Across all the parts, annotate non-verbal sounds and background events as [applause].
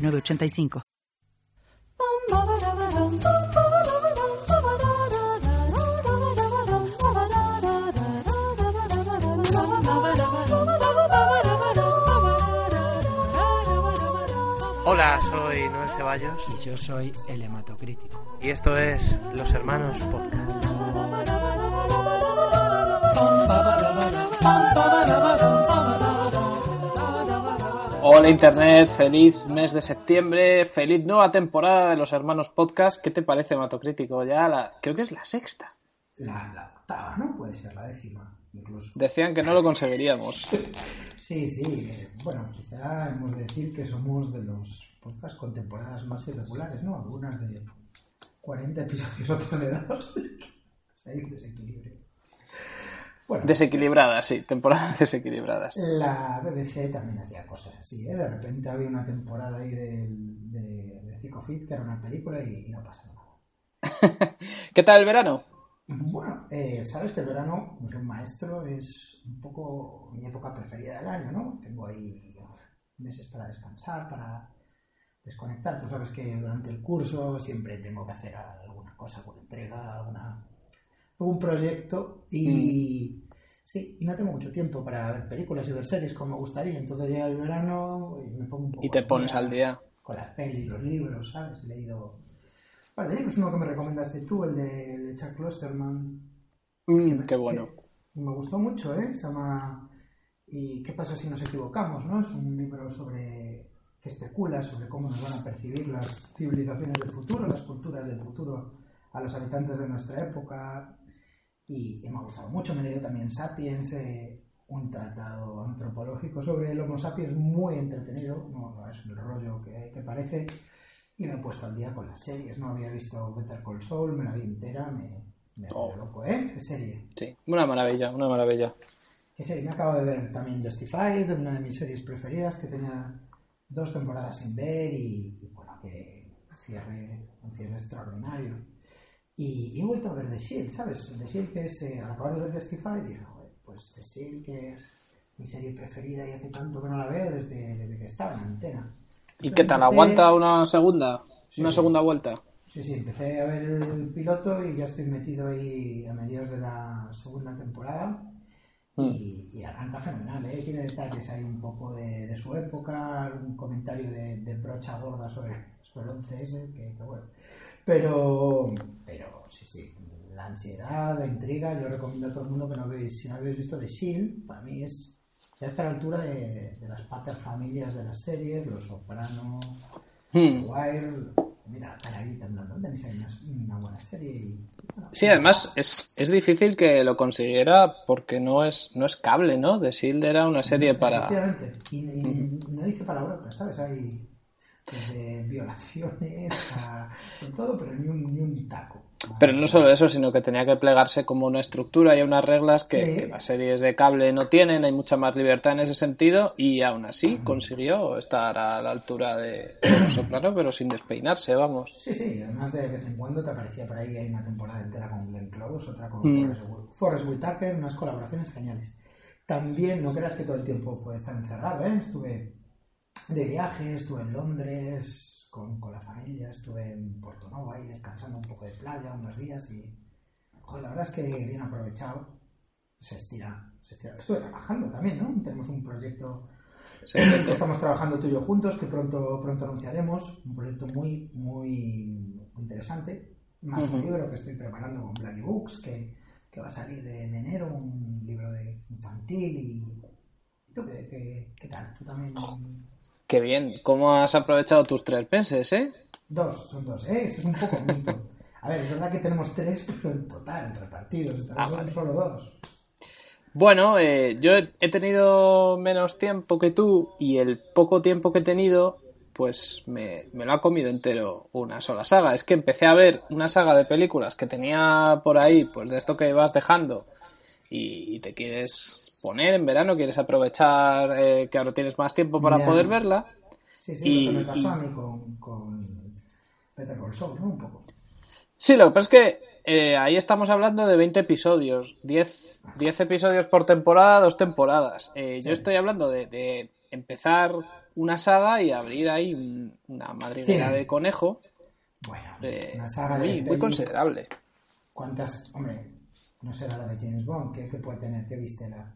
985. Hola, soy Noel Ceballos. Y yo soy el hematocrítico. Y esto es Los Hermanos Podcast. Hola Internet, feliz mes de septiembre, feliz nueva temporada de los Hermanos Podcast. ¿Qué te parece, Matocrítico? Ya la, creo que es la sexta. La, octava, ¿no? Puede ser la décima, incluso. Decían que no lo conseguiríamos. [laughs] sí, sí. Bueno, quizá hemos de decir que somos de los podcasts con temporadas más irregulares, ¿no? Algunas de 40 episodios, [laughs] otras de dos. [laughs] Hay un desequilibrio. Desequilibradas, sí, temporadas [laughs] desequilibradas. La BBC también hacía cosas así, ¿eh? De repente había una temporada ahí de, de, de Fit, que era una película, y, no pasa nada. [laughs] ¿Qué tal el verano? Bueno, eh, sabes que el verano, como soy un maestro, es un poco mi época preferida del año, ¿no? Tengo ahí meses para descansar, para desconectar. Tú sabes que durante el curso siempre tengo que hacer alguna cosa, alguna entrega, alguna un proyecto y mm. sí, y no tengo mucho tiempo para ver películas y ver series como me gustaría. Entonces llega el verano y me pongo un poco. Y te pones al día. Con las pelis, los libros, ¿sabes? He leído. Vale, de uno que me recomendaste tú, el de, Chuck Klosterman. Mm, qué bueno. me gustó mucho, ¿eh? Se llama ¿Y qué pasa si nos equivocamos? ¿no? Es un libro sobre que especula sobre cómo nos van a percibir las civilizaciones del futuro, las culturas del futuro a los habitantes de nuestra época, y, me ha gustado mucho. Me he leído también Sapiens, eh, un tratado antropológico sobre el Homo sapiens muy entretenido, no, es el rollo que, parece, y me he puesto al día con las series. No había visto Better Call Saul, me la vi entera, me, me oh. loco, ¿eh? ¿Qué serie? Sí, una maravilla, una maravilla. ¿Qué serie? Me acabo de ver también Justified, una de mis series preferidas, que tenía dos temporadas sin ver y, y bueno, que cierre, un cierre extraordinario. Y, he vuelto a ver The Shield, ¿sabes? The Shield que es, eh, al acabar de ver Testify, dije, joder, pues The Shield que es mi serie preferida y hace tanto que no la veo desde, desde que estaba en antena. ¿Y qué tal? ¿Aguanta una segunda? ¿Una segunda vuelta? Sí, sí, empecé a ver el piloto y ya estoy metido ahí a mediados de la segunda temporada. Y, mm. arranca fenomenal, ¿eh? tiene detalles ahí un poco de, su época, un comentario de, de brocha gorda sobre, sobre el 11S, que, que bueno, pero, pero sí, sí, la ansiedad, la intriga, yo recomiendo a todo el mundo que no veis, si no habéis visto The Shield, para mí es ya está a la altura de, de las pater familias de las series, Los Sopranos, hmm. Wire, mira, Caraguita andando, tenéis ahí una, buena serie. Y, sí, además es, es difícil que lo consiguiera porque no es, no es cable, ¿no? The Shield era una serie para... Efectivamente, y, y, no dice palabrotas, ¿sabes? Hay de violaciones a todo, pero ni un, ni un taco. Pero no solo eso, sino que tenía que plegarse como una estructura y unas reglas que, las series de cable no tienen, hay mucha más libertad en ese sentido y aún así consiguió estar a la altura de, Los Soprano, pero sin despeinarse, vamos. Sí, sí, además de vez en cuando te aparecía por ahí, hay una temporada entera con Glenn Close, otra con mm. Forrest, Whitaker, unas colaboraciones geniales. También, no creas que todo el tiempo fue estar encerrado, ¿eh? Estuve de viaje, estuve en Londres con, con, la familia, estuve en Porto Novo ahí descansando un poco de playa unos días y joder, la verdad es que bien aprovechado, se estira, se estira. Estuve trabajando también, ¿no? Tenemos un proyecto que estamos trabajando tú y yo juntos, que pronto, pronto anunciaremos, un proyecto muy, muy interesante, más un libro que estoy preparando con Blacky Books, que, que va a salir en enero, un libro de infantil y... ¿Tú qué, qué, qué tal? ¿Tú también Qué bien. ¿Cómo has aprovechado tus tres meses, eh? Dos, son dos, ¿eh? es un poco mito. A ver, es verdad que tenemos tres, pero en total, repartidos. Ah, son solo dos. Bueno, eh, yo he tenido menos tiempo que tú y el poco tiempo que he tenido, pues me, lo ha comido entero una sola saga. Es que empecé a ver una saga de películas que tenía por ahí, pues de esto que vas dejando y, te quieres poner en verano, quieres aprovechar eh, que ahora tienes más tiempo para poder verla. Sí, sí, lo que me pasó a mí con, con Peter ¿no? Un poco. Sí, lo que pasa es que eh, ahí estamos hablando de 20 episodios, 10, 10 episodios por temporada, dos temporadas. Eh, yo estoy hablando de, empezar una saga y abrir ahí una madriguera de conejo. Bueno, una saga muy, muy considerable. ¿Cuántas? Hombre, no será la de James Bond, ¿qué, puede tener? ¿Qué viste? La...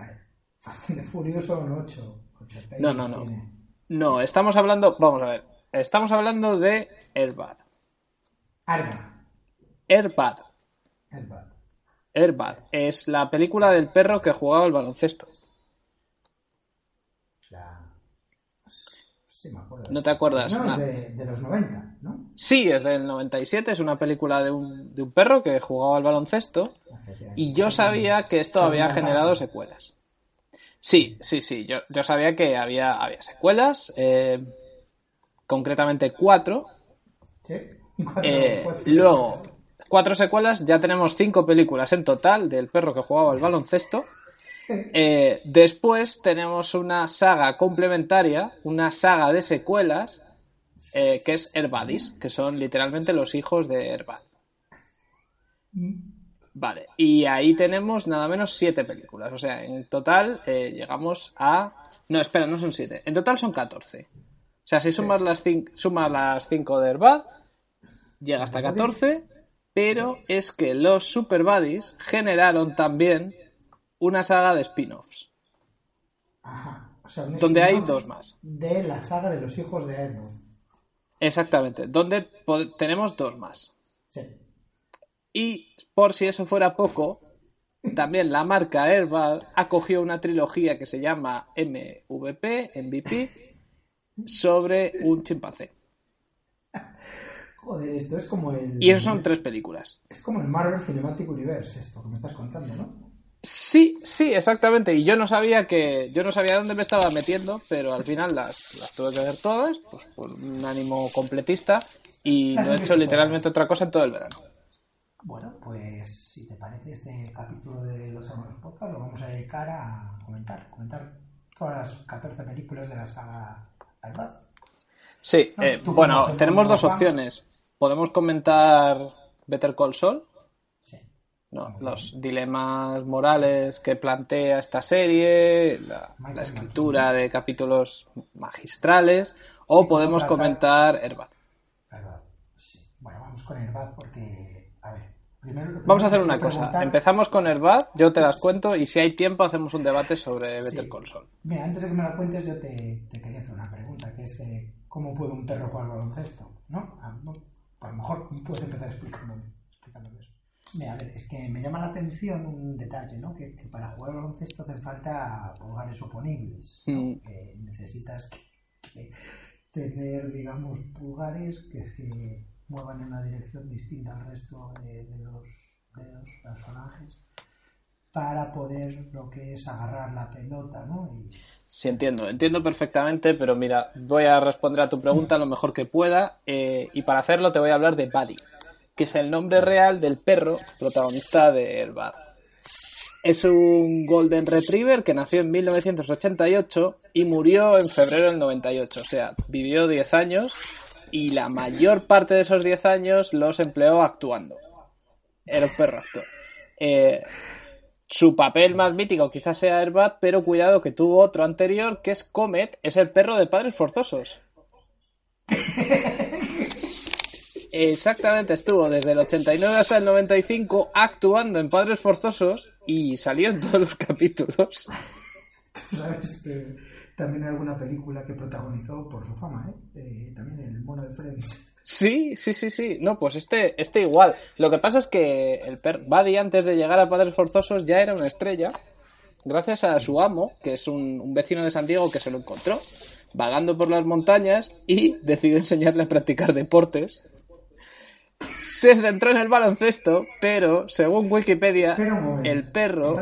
[laughs] Fast Furioso son 8. no, no, no. No, estamos hablando, vamos a ver, estamos hablando de Airbag. Airbag. Airbag. Airbag. Airbag. Es la película del perro que jugaba al baloncesto. Sí, me acuerdo. ¿No te acuerdas? No, es de, los 90, ¿no? Sí, es del 97. Es una película de un, de un perro que jugaba al baloncesto. Y yo sabía que esto había generado secuelas. Sí, sí, sí. Yo, yo sabía que había, había secuelas. Eh, concretamente cuatro. Sí. [laughs] Eh, luego, cuatro secuelas, ya tenemos cinco películas en total del perro que jugaba al baloncesto. Eh, después tenemos una saga complementaria, una saga de secuelas, eh, que es Herbadis, que son literalmente los hijos de Herbad. Vale, y ahí tenemos nada menos siete películas. O sea, en total llegamos a. No, espera, no son siete. En total son 14. O sea, si sumas, las, sumas las cinco de Herbad, llega hasta 14, pero es que los Super Buddies generaron también una saga de spin-offs. Ajá. donde hay dos más. De la saga de los hijos de Airbud. Exactamente, donde tenemos dos más. Sí. Y por si eso fuera poco, también la marca Airbud acogió una trilogía que se llama MVP, MVP, sobre un chimpancé. Joder, esto es como el. Y eso son tres películas. Es como el Marvel Cinematic Universe, esto que me estás contando, ¿no? Sí, sí, exactamente. Y yo no sabía que. Yo no sabía dónde me estaba metiendo, pero al final las, las tuve que ver todas, pues por un ánimo completista. Y no he hecho literalmente otra cosa en todo el verano. Bueno, pues si te parece, este capítulo de Los Amores Podcast lo vamos a dedicar a comentar, comentar todas las 14 películas de la saga Albad. Sí, eh, bueno, tenemos dos opciones podemos comentar Better Call Saul. Sí. No, los dilemas morales que plantea esta serie, la, escritura de capítulos magistrales, o podemos comentar Herbat. Sí. Bueno, vamos con Herbat porque, a ver, primero, Vamos a hacer una cosa. Empezamos con Herbat, yo te las cuento y si hay tiempo hacemos un debate sobre Better Call Saul. Mira, antes de que me lo cuentes yo te, quería hacer una pregunta, que es ¿cómo puede un perro jugar baloncesto? ¿No? Ah, a lo mejor puedes empezar explicándome, eso. Mira, a ver, es que me llama la atención un detalle, ¿no? Que, para jugar al baloncesto hacen falta pulgares oponibles. Mm. necesitas tener, digamos, pulgares que se muevan en una dirección distinta al resto de, los dedos, las falanges, para poder lo que es agarrar la pelota, ¿no? Y, Sí, entiendo, entiendo perfectamente, pero mira, voy a responder a tu pregunta lo mejor que pueda eh, y para hacerlo te voy a hablar de Buddy, que es el nombre real del perro protagonista de Airbag. Es un Golden Retriever que nació en 1988 y murió en febrero del 98, o sea, vivió 10 años y la mayor parte de esos 10 años los empleó actuando. Era un perro actor. Eh, su papel más mítico quizás sea Airbat, pero cuidado que tuvo otro anterior que es Comet, es el perro de padres forzosos. [laughs] Exactamente, estuvo desde el 89 hasta el 95 actuando en Padres Forzosos y salió en todos los capítulos. [laughs] sabes que también hay alguna película que protagonizó por su fama, ¿eh? eh también el mono de Friends. Sí, sí, sí, sí. No, pues este, este igual. Lo que pasa es que el per Buddy antes de llegar a Padres Forzosos ya era una estrella, gracias a su amo, que es un, vecino de San Diego que se lo encontró, vagando por las montañas y decidió enseñarle a practicar deportes. Se centró en el baloncesto, pero según Wikipedia, el perro.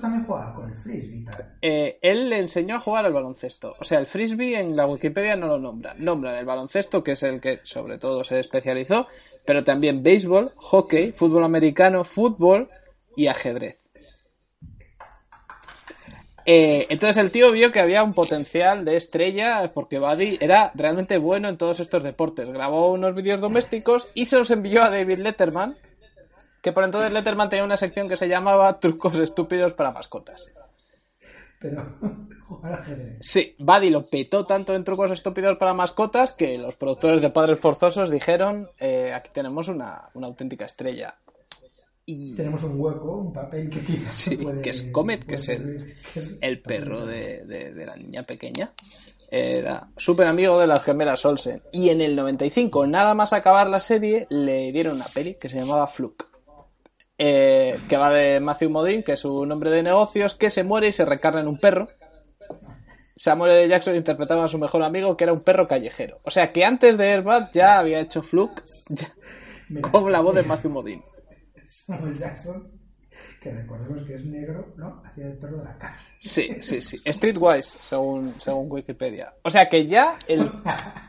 También jugar con el frisbee. Eh, él le enseñó a jugar al baloncesto. O sea, el frisbee en la Wikipedia no lo nombra. Nombran el baloncesto, que es el que sobre todo se especializó, pero también béisbol, hockey, fútbol americano, fútbol y ajedrez. Eh, entonces el tío vio que había un potencial de estrella porque Buddy era realmente bueno en todos estos deportes. Grabó unos vídeos domésticos y se los envió a David Letterman, que por entonces Letterman tenía una sección que se llamaba Trucos estúpidos para mascotas. Pero [laughs] jugar. Sí, Buddy lo petó tanto en Trucos estúpidos para mascotas que los productores de Padres Forzosos dijeron, eh, aquí tenemos una, una auténtica estrella. Tenemos un hueco, un papel que quizás que es Comet, que es el, perro de, la niña pequeña. Era súper amigo de las gemelas Olsen. Y en el 95, nada más acabar la serie, le dieron una peli que se llamaba Fluke. Eh, que va de Matthew Modine, que es un hombre de negocios, que se muere y se recarga en un perro. Samuel L. Jackson interpretaba a su mejor amigo, que era un perro callejero. O sea que antes de Airbag ya había hecho Fluke [laughs] con la voz de Matthew Modine. [laughs] Samuel Jackson, que recordemos que es negro, ¿no? Hacía el perro de la casa. Sí, sí, sí. Streetwise, según, según Wikipedia. O sea que ya el,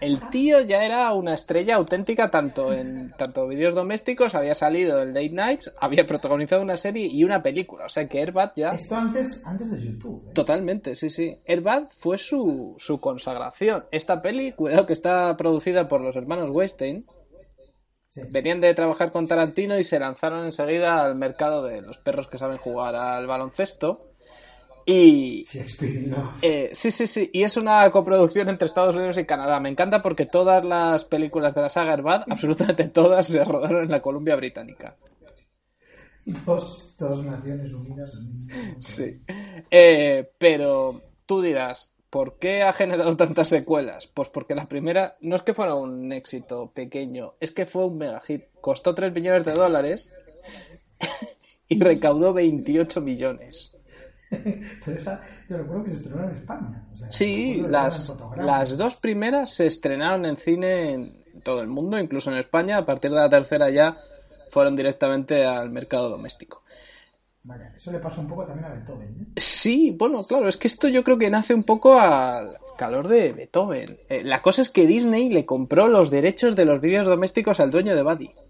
el tío ya era una estrella auténtica tanto en tanto vídeos domésticos, había salido el Date Nights, había protagonizado una serie y una película. O sea que Airbag ya... Esto antes, antes de YouTube. ¿eh? Totalmente, sí, sí. Airbag fue su, su consagración. Esta peli, cuidado que está producida por los hermanos Weinstein Venían de trabajar con Tarantino y se lanzaron enseguida al mercado de los perros que saben jugar al baloncesto. Y. Eh, sí, sí, sí. Y es una coproducción entre Estados Unidos y Canadá. Me encanta porque todas las películas de la saga Herbad, [laughs] absolutamente todas, se rodaron en la Columbia Británica. Dos, dos Naciones Unidas. Sí. Eh, pero tú dirás, ¿Por qué ha generado tantas secuelas? Pues porque la primera no es que fuera un éxito pequeño, es que fue un mega hit. Costó 3 millones de dólares [laughs] y recaudó 28 millones. [laughs] Pero esa, yo recuerdo que se estrenó en España. sí, las, las dos primeras se estrenaron en cine en todo el mundo, incluso en España. A partir de la tercera ya fueron directamente al mercado doméstico eso le pasó un poco también a Beethoven. ¿eh? Sí, bueno, claro, es que esto yo creo que nace un poco al calor de Beethoven. Eh, la cosa es que Disney le compró los derechos de los vídeos domésticos al dueño de Buddy. [laughs]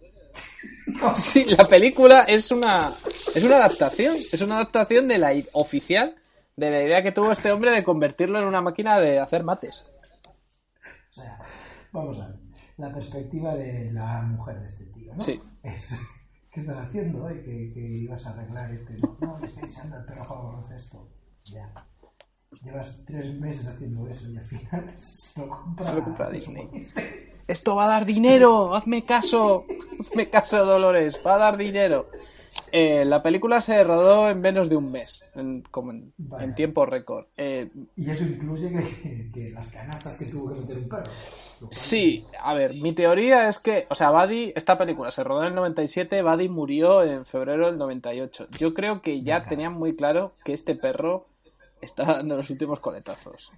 Sí, la película es una es una adaptación, es una adaptación de la oficial de la idea que tuvo este hombre de convertirlo en una máquina de hacer mates. O sea, vamos a ver, la perspectiva de la mujer de este tío, ¿no? Sí. ¿Qué estás haciendo hoy? Que, que, ibas a arreglar este. No, no, estoy echando el perro a baloncesto. Ya. Llevas tres meses haciendo eso y al final [laughs] se lo compra, se lo compra Disney. Esto va a dar dinero, hazme caso, hazme caso, Dolores, va a dar dinero. Eh, la película se rodó en menos de un mes, en, como en, tiempo récord. Eh, y eso incluye que, las canastas que tuvo que meter un perro. Sí, a ver, mi teoría es que, o sea, Buddy, esta película se rodó en el 97, Buddy murió en febrero del 98. Yo creo que ya tenían muy claro que este perro estaba dando los últimos coletazos.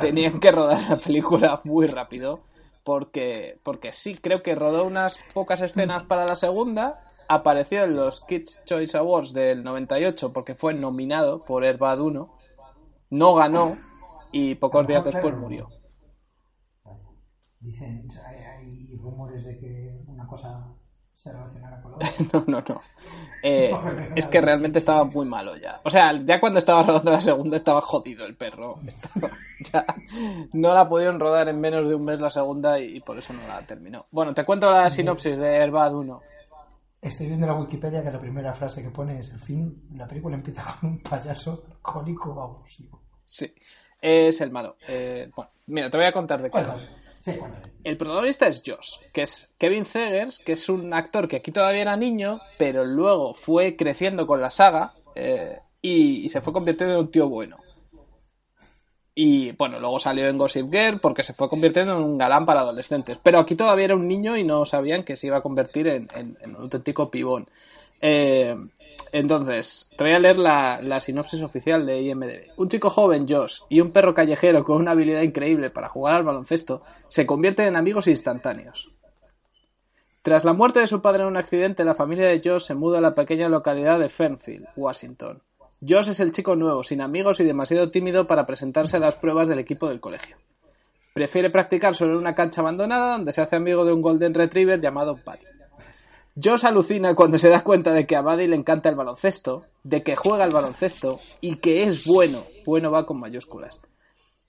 Tenían que rodar la película muy rápido porque, porque sí, creo que rodó unas pocas escenas para la segunda apareció en los Kids Choice Awards del 98 porque fue nominado por Airbad 1, no ganó y pocos días después murió. Dicen, hay, rumores de que una cosa se relacionara con la [laughs] no, no, no. Eh, [laughs] es que realmente estaba muy malo ya. O sea, ya cuando estaba rodando la segunda estaba jodido el perro. [laughs] ya no la pudieron rodar en menos de un mes la segunda y, por eso no la terminó. Bueno, te cuento la sinopsis de Airbad 1. Estoy viendo la Wikipedia que la primera frase que pone es el fin, la película empieza con un payaso cólico abusivo. Sí, es el malo. Eh, bueno, mira, te voy a contar de. Sí, el protagonista es Josh, que es Kevin Zegers, que es un actor que aquí todavía era niño, pero luego fue creciendo con la saga eh, y, se fue convirtiendo en un tío bueno. Y bueno, luego salió en Gossip Girl porque se fue convirtiendo en un galán para adolescentes. Pero aquí todavía era un niño y no sabían que se iba a convertir en, un auténtico pibón. Eh, entonces, te voy a leer la, sinopsis oficial de IMDb. Un chico joven, Josh, y un perro callejero con una habilidad increíble para jugar al baloncesto se convierten en amigos instantáneos. Tras la muerte de su padre en un accidente, la familia de Josh se muda a la pequeña localidad de Fernfield, Washington. Josh es el chico nuevo, sin amigos y demasiado tímido para presentarse a las pruebas del equipo del colegio. Prefiere practicar sobre una cancha abandonada donde se hace amigo de un Golden Retriever llamado Buddy. Josh alucina cuando se da cuenta de que a Buddy le encanta el baloncesto, de que juega el baloncesto y que es bueno. Bueno va con mayúsculas.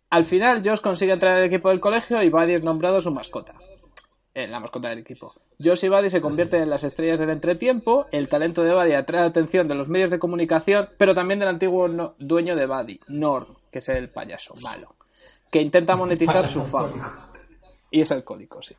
Al final, Josh consigue entrar en el equipo del colegio y Buddy es nombrado su mascota. En la mascota del equipo. Josh y Buddy se convierten en las estrellas del entretiempo. El talento de Buddy atrae la atención de los medios de comunicación, pero también del antiguo dueño de Buddy, Norm, que es el payaso malo, que intenta monetizar su fama. Y es alcohólico, sí.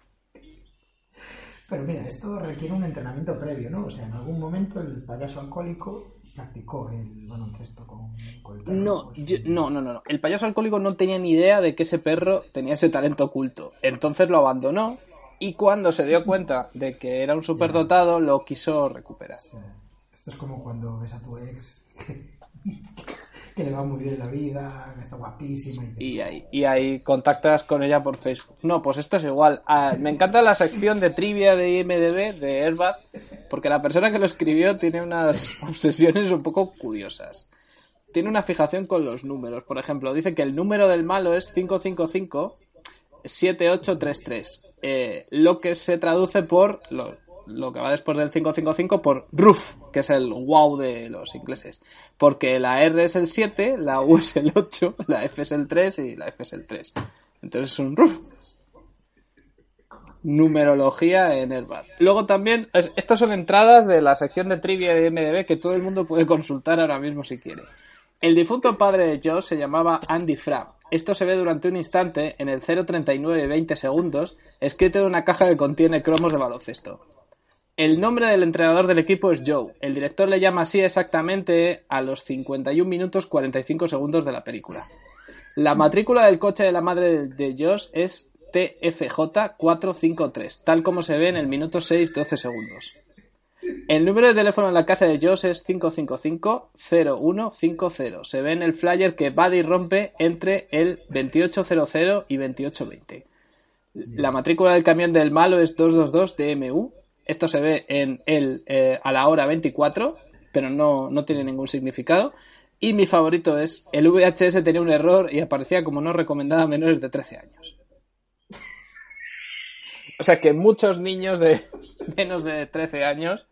Pero mira, esto requiere un entrenamiento previo, ¿no? O sea, en algún momento el payaso alcohólico practicó el baloncesto con, con el perro. No, pues, yo- no, no, no, no. El payaso alcohólico no tenía ni idea de que ese perro tenía ese talento oculto. Entonces lo abandonó y cuando se dio cuenta de que era un superdotado, lo quiso recuperar. esto es como cuando ves a tu ex que, [laughs] que le va muy bien la vida, que está guapísima y, Y ahí, y ahí contactas con ella por Facebook. No, pues esto es igual. Ah, me encanta la sección de trivia de IMDB de Airbag, porque la persona que lo escribió tiene unas [laughs] obsesiones un poco curiosas. Tiene una fijación con los números. Por ejemplo, dice que el número del malo es 555 7833. Eh, lo que se traduce por lo, que va después del 555 por roof, que es el wow de los ingleses. Porque la R es el 7, la U es el 8, la F es el 3 y la F es el 3. Entonces es un roof. Numerología en Airbag. Luego también, es- estas son entradas de la sección de trivia de MDB que todo el mundo puede consultar ahora mismo si quiere. El difunto padre de Joe se llamaba Andy Fra. Esto se ve durante un instante en el 039 20 segundos, escrito en una caja que contiene cromos de baloncesto. El nombre del entrenador del equipo es Joe. El director le llama así exactamente a los 51 minutos 45 segundos de la película. La matrícula del coche de la madre de- Josh es TFJ453, tal como se ve en el minuto 6 12 segundos. El número de teléfono en la casa de Josh es 555-0150. Se ve en el flyer que Buddy rompe entre el 2800 y 2820. La matrícula del camión del malo es 222 DMU. Esto se ve en el eh, a la hora 24, pero no, no tiene ningún significado. Y mi favorito es el VHS tenía un error y aparecía como no recomendada a menores de 13 años. [laughs] O sea que muchos niños de [laughs] menos de 13 años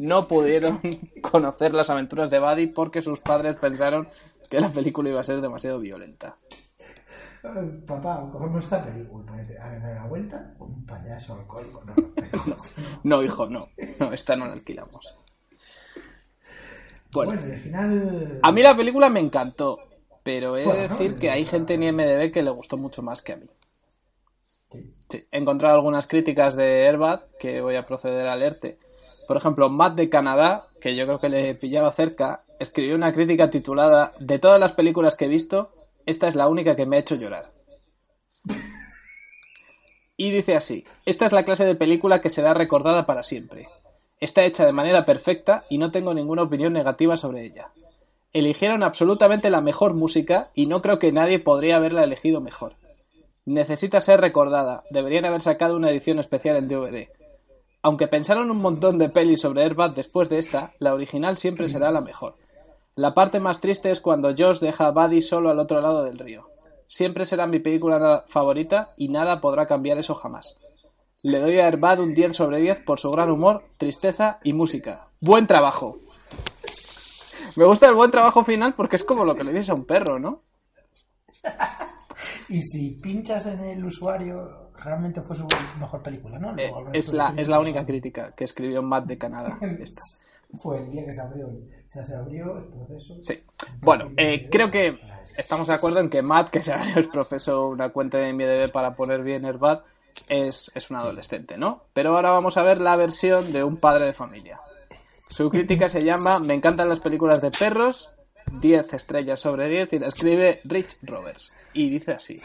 no pudieron [laughs] conocer las aventuras de Buddy porque sus padres pensaron que la película iba a ser demasiado violenta. Eh, Papá, cogemos esta película. A ver, dar la vuelta. Un payaso alcohólico. No, [laughs] no, No, hijo, no. No, esta no la alquilamos. Bueno, al final. a mí la película me encantó, pero he de decir no, que hay gente en IMDB que le gustó mucho más que a mí. Sí. Sí, he encontrado algunas críticas de Airbag que voy a proceder a leerte. Por ejemplo, Matt de Canadá, que yo creo que le pillaba cerca, escribió una crítica titulada De todas las películas que he visto, esta es la única que me ha hecho llorar. Y dice así, esta es la clase de película que será recordada para siempre. Está hecha de manera perfecta y no tengo ninguna opinión negativa sobre ella. Eligieron absolutamente la mejor música y no creo que nadie podría haberla elegido mejor. Necesita ser recordada. Deberían haber sacado una edición especial en DVD. Aunque pensaron un montón de pelis sobre Airbag después de esta, la original siempre será la mejor. La parte más triste es cuando Josh deja a Buddy solo al otro lado del río. Siempre será mi película favorita y nada podrá cambiar eso jamás. Le doy a Airbag un 10 sobre 10 por su gran humor, tristeza y música. ¡Buen trabajo! Me gusta el buen trabajo final porque es como lo que le dices a un perro, ¿no? [laughs] Y si pinchas en el usuario, realmente fue su mejor película, ¿no? Eh, el es, la, es la única crítica que escribió Matt de Canadá. [laughs] Esta. Fue el día que se abrió. O sea, se abrió el proceso. Sí. Bueno, eh, creo que estamos de acuerdo en que Matt, que se [laughs] abrió es profesor una cuenta de MDB para poner bien Airbag, es, es un adolescente, ¿no? Pero ahora vamos a ver la versión de un padre de familia. Su crítica se llama Me encantan las películas de perros, 10 estrellas sobre 10, y la escribe Rich Roberts. Y dice así.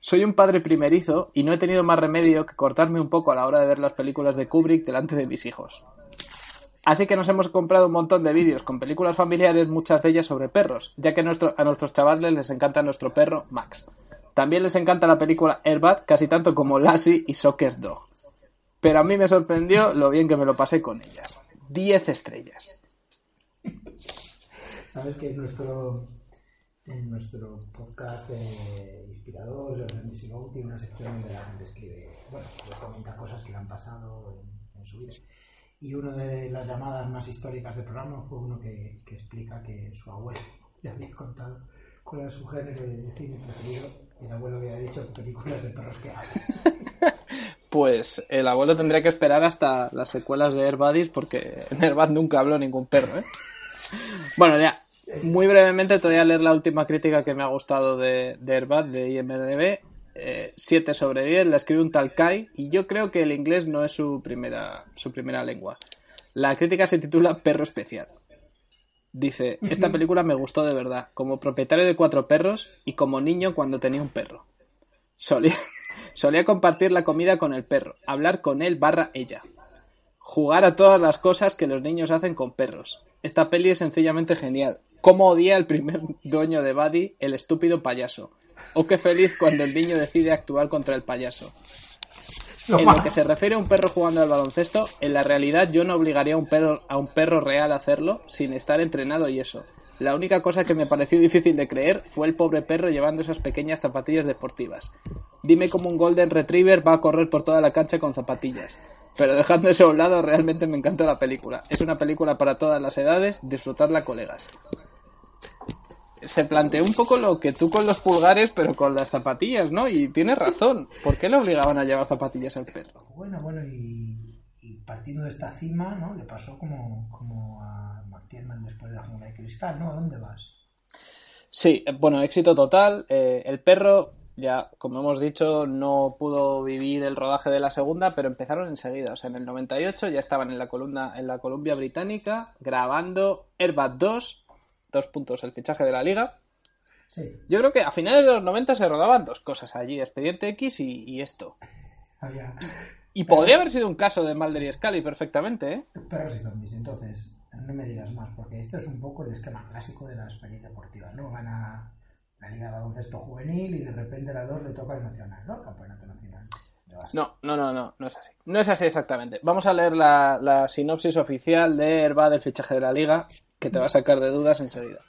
Soy un padre primerizo y no he tenido más remedio que cortarme un poco a la hora de ver las películas de Kubrick delante de mis hijos. Así que nos hemos comprado un montón de vídeos con películas familiares, muchas de ellas sobre perros, ya que a nuestros chavales les encanta nuestro perro Max. También les encanta la película Airbag casi tanto como Lassie y Soccer Dog. pero a mí me sorprendió lo bien que me lo pasé con ellas. 10 estrellas. Sabes que en nuestro, en nuestro podcast de Inspirador, Grandísimo tiene una sección donde la gente escribe, bueno, comenta cosas que le han pasado en, su vida. Y una de las llamadas más históricas del programa fue uno que, que explica que su abuelo [laughs] le había contado cuál era su género de cine preferido y el abuelo había dicho películas de perros que hablan. [laughs] Pues el abuelo tendría que esperar hasta las secuelas de Airbuddies porque en Airbud nunca habló ningún perro, ¿eh? Bueno, ya, muy brevemente te voy a leer la última crítica que me ha gustado de, de Airbud, de IMDB. 7 eh, sobre 10, la escribe un tal Kai y yo creo que el inglés no es su primera, su primera lengua. La crítica se titula Perro Especial. Dice, [laughs] esta película me gustó de verdad, como propietario de cuatro perros y como niño cuando tenía un perro. Solía, [laughs] solía compartir la comida con el perro, hablar con él barra ella, jugar a todas las cosas que los niños hacen con perros. Esta peli es sencillamente genial. Cómo odia el primer dueño de Buddy, el estúpido payaso. O qué feliz cuando el niño decide actuar contra el payaso. En lo que se refiere a un perro jugando al baloncesto, en la realidad yo no obligaría a un perro, a un perro real a hacerlo sin estar entrenado y eso. La única cosa que me pareció difícil de creer fue el pobre perro llevando esas pequeñas zapatillas deportivas. Dime cómo un Golden Retriever va a correr por toda la cancha con zapatillas. Pero dejando eso a un lado, realmente me encanta la película. Es una película para todas las edades, disfrutarla colegas se planteó un poco lo que tú con los pulgares, pero con las zapatillas, ¿no? Y tienes razón. ¿Por qué le obligaban a llevar zapatillas al perro? Bueno, bueno, y, partiendo de esta cima, ¿no? Le pasó como, como a McTiernan después de la jungla de cristal, ¿no? ¿A dónde vas? Sí, bueno, éxito total. Eh, el perro, ya como hemos dicho, no pudo vivir el rodaje de la segunda, pero empezaron enseguida. O sea, en el 98 ya estaban en la, columna, en la Columbia Británica grabando Airbag 2 dos puntos el fichaje de la liga. Yo creo que a finales de los 90 se rodaban dos cosas allí, Expediente X y, esto. [laughs] Y podría haber sido un caso de Mulder y Scully perfectamente, ¿eh? Pero sí, zombies, entonces, no me digas más, porque esto es un poco el esquema clásico de las pelis deportivas, ¿no? Gana la Liga de Baloncesto Juvenil y de repente la 2 le toca el Nacional, ¿no? Campeonato Nacional. No, no, no, no, no es así. No es así exactamente. Vamos a leer la, la sinopsis oficial de Herba del fichaje de la Liga que te va a sacar de dudas enseguida.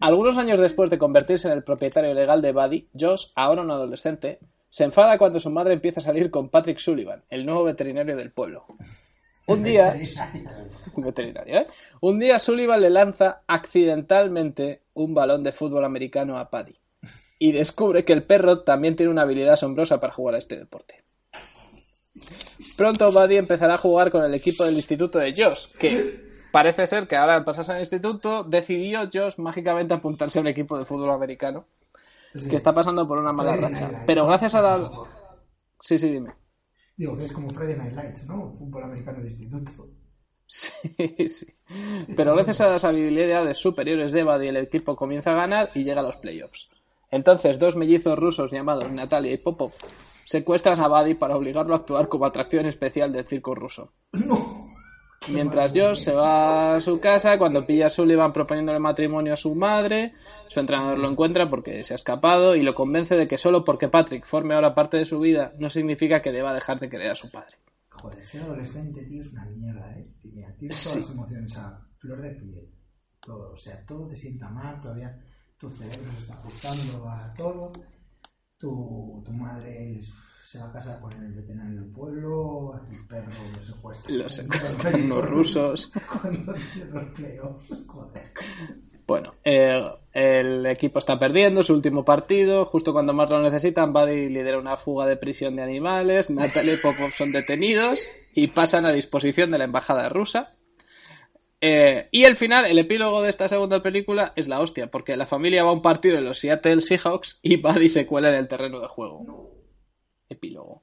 Algunos años después de convertirse en el propietario legal de Buddy, Josh, ahora un adolescente, se enfada cuando su madre empieza a salir con Patrick Sullivan, el nuevo veterinario del pueblo. Un día, veterinario, ¿eh? un día Sullivan le lanza accidentalmente un balón de fútbol americano a Paddy y descubre que el perro también tiene una habilidad asombrosa para jugar a este deporte. Pronto Buddy empezará a jugar con el equipo del instituto de Josh, que parece ser que ahora al pasarse al instituto decidió Josh mágicamente apuntarse a un equipo de fútbol americano que está pasando por una mala racha. Pero gracias a la... Sí, sí, dime. Digo que es como Friday Night Lights, ¿no? Fútbol americano de instituto. Sí, sí. Pero gracias a las habilidades superiores de Buddy, el equipo comienza a ganar y llega a los playoffs. Entonces, dos mellizos rusos llamados Natalia y Popov secuestran a Buddy para obligarlo a actuar como atracción especial del circo ruso. No. Mientras Josh se va a su casa, cuando pilla a Sullivan proponiéndole matrimonio a su madre, su entrenador lo encuentra porque se ha escapado y lo convence de que solo porque Patrick forme ahora parte de su vida no significa que deba dejar de querer a su padre. Joder, ser adolescente, tío, es una mierda, ¿eh? Tienes todas las emociones a flor de piel. Todo, o sea, todo te sienta mal, todavía tu cerebro se está ajustando a todo. Tu, tu madre es se va a casar con el veterinario del pueblo, el perro lo secuestra. Los secuestran [laughs] los rusos. los playoffs, joder. Bueno, eh, el equipo está perdiendo su último partido. Justo cuando más lo necesitan, Buddy lidera una fuga de prisión de animales. Natalie y Popov son detenidos y pasan a disposición de la embajada rusa. Eh, y el final, el epílogo de esta segunda película es la hostia, porque la familia va a un partido de los Seattle Seahawks y Buddy se cuela en el terreno de juego epílogo.